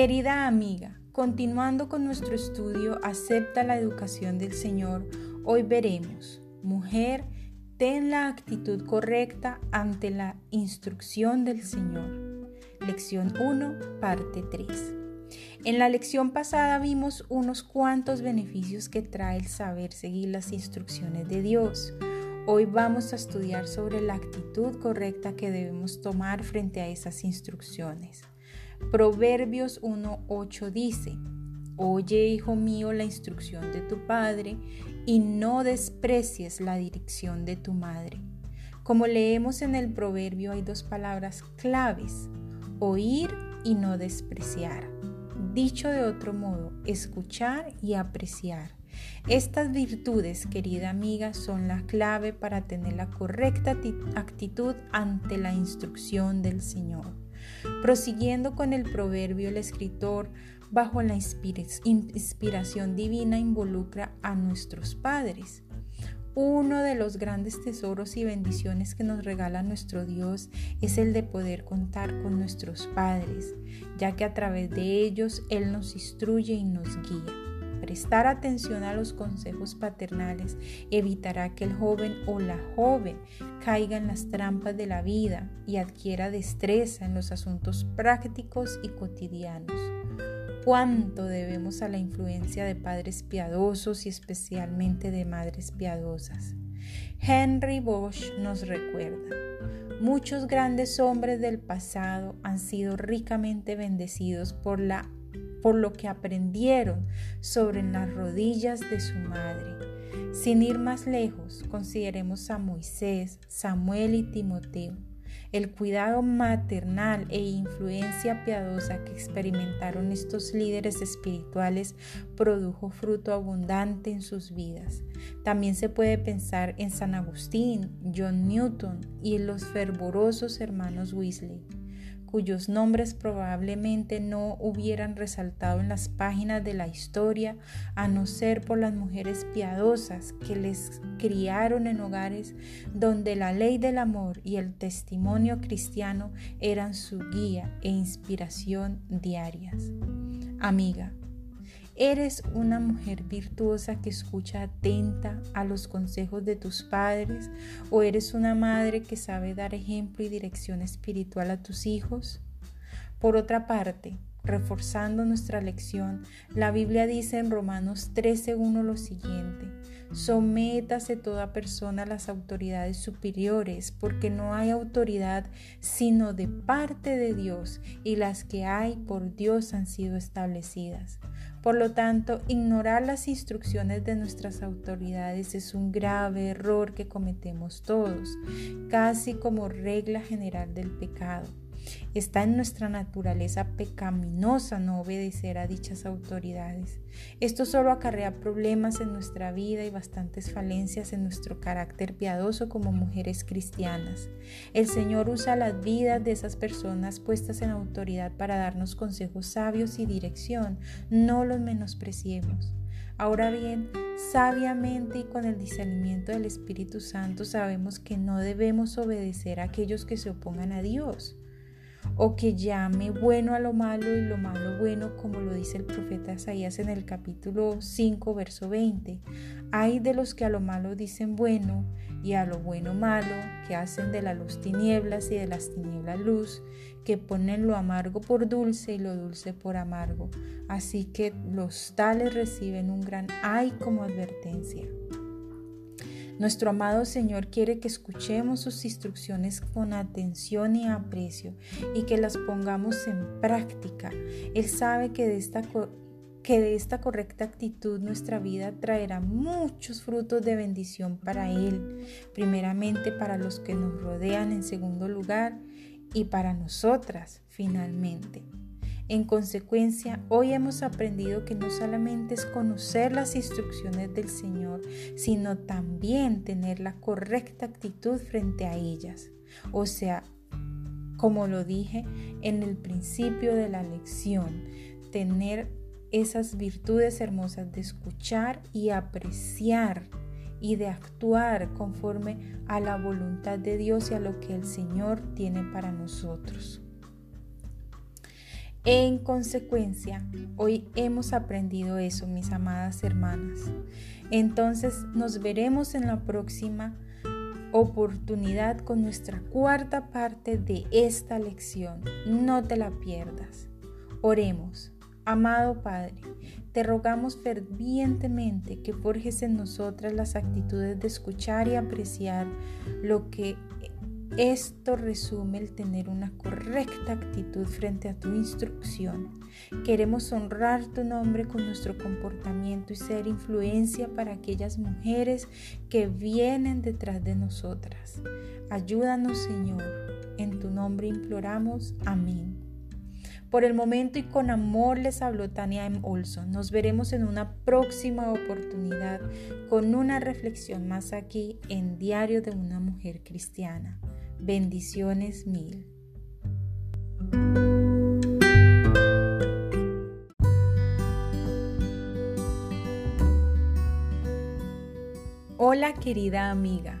Querida amiga, continuando con nuestro estudio Acepta la educación del Señor, hoy veremos, mujer, ten la actitud correcta ante la instrucción del Señor. Lección 1, parte 3. En la lección pasada vimos unos cuantos beneficios que trae el saber seguir las instrucciones de Dios. Hoy vamos a estudiar sobre la actitud correcta que debemos tomar frente a esas instrucciones. Proverbios 1.8 dice, Oye, hijo mío, la instrucción de tu padre y no desprecies la dirección de tu madre. Como leemos en el proverbio hay dos palabras claves, oír y no despreciar. Dicho de otro modo, escuchar y apreciar. Estas virtudes, querida amiga, son la clave para tener la correcta actitud ante la instrucción del Señor. Prosiguiendo con el proverbio, el escritor, bajo la inspiración divina, involucra a nuestros padres. Uno de los grandes tesoros y bendiciones que nos regala nuestro Dios es el de poder contar con nuestros padres, ya que a través de ellos Él nos instruye y nos guía. Prestar atención a los consejos paternales evitará que el joven o la joven caiga en las trampas de la vida y adquiera destreza en los asuntos prácticos y cotidianos. Cuánto debemos a la influencia de padres piadosos y especialmente de madres piadosas. Henry Bosch nos recuerda, muchos grandes hombres del pasado han sido ricamente bendecidos por la por lo que aprendieron sobre las rodillas de su madre. Sin ir más lejos, consideremos a Moisés, Samuel y Timoteo. El cuidado maternal e influencia piadosa que experimentaron estos líderes espirituales produjo fruto abundante en sus vidas. También se puede pensar en San Agustín, John Newton y en los fervorosos hermanos Weasley cuyos nombres probablemente no hubieran resaltado en las páginas de la historia a no ser por las mujeres piadosas que les criaron en hogares donde la ley del amor y el testimonio cristiano eran su guía e inspiración diarias. Amiga, ¿Eres una mujer virtuosa que escucha atenta a los consejos de tus padres? ¿O eres una madre que sabe dar ejemplo y dirección espiritual a tus hijos? Por otra parte, reforzando nuestra lección, la Biblia dice en Romanos 13.1 lo siguiente, sométase toda persona a las autoridades superiores, porque no hay autoridad sino de parte de Dios, y las que hay por Dios han sido establecidas. Por lo tanto, ignorar las instrucciones de nuestras autoridades es un grave error que cometemos todos, casi como regla general del pecado. Está en nuestra naturaleza pecaminosa no obedecer a dichas autoridades. Esto solo acarrea problemas en nuestra vida y bastantes falencias en nuestro carácter piadoso como mujeres cristianas. El Señor usa las vidas de esas personas puestas en autoridad para darnos consejos sabios y dirección. No los menospreciemos. Ahora bien, sabiamente y con el discernimiento del Espíritu Santo sabemos que no debemos obedecer a aquellos que se opongan a Dios o que llame bueno a lo malo y lo malo bueno, como lo dice el profeta Isaías en el capítulo 5, verso 20. Hay de los que a lo malo dicen bueno y a lo bueno malo, que hacen de la luz tinieblas y de las tinieblas luz, que ponen lo amargo por dulce y lo dulce por amargo. Así que los tales reciben un gran ay como advertencia. Nuestro amado Señor quiere que escuchemos sus instrucciones con atención y aprecio y que las pongamos en práctica. Él sabe que de esta que de esta correcta actitud nuestra vida traerá muchos frutos de bendición para Él, primeramente para los que nos rodean en segundo lugar y para nosotras finalmente. En consecuencia, hoy hemos aprendido que no solamente es conocer las instrucciones del Señor, sino también tener la correcta actitud frente a ellas. O sea, como lo dije en el principio de la lección, tener esas virtudes hermosas de escuchar y apreciar y de actuar conforme a la voluntad de Dios y a lo que el Señor tiene para nosotros. En consecuencia, hoy hemos aprendido eso, mis amadas hermanas. Entonces nos veremos en la próxima oportunidad con nuestra cuarta parte de esta lección. No te la pierdas. Oremos. Amado Padre, te rogamos fervientemente que forjes en nosotras las actitudes de escuchar y apreciar lo que esto resume el tener una correcta actitud frente a tu instrucción. Queremos honrar tu nombre con nuestro comportamiento y ser influencia para aquellas mujeres que vienen detrás de nosotras. Ayúdanos, Señor. En tu nombre imploramos. Amén. Por el momento y con amor les habló Tania M. Olson. Nos veremos en una próxima oportunidad con una reflexión más aquí en Diario de una Mujer Cristiana. Bendiciones mil. Hola querida amiga,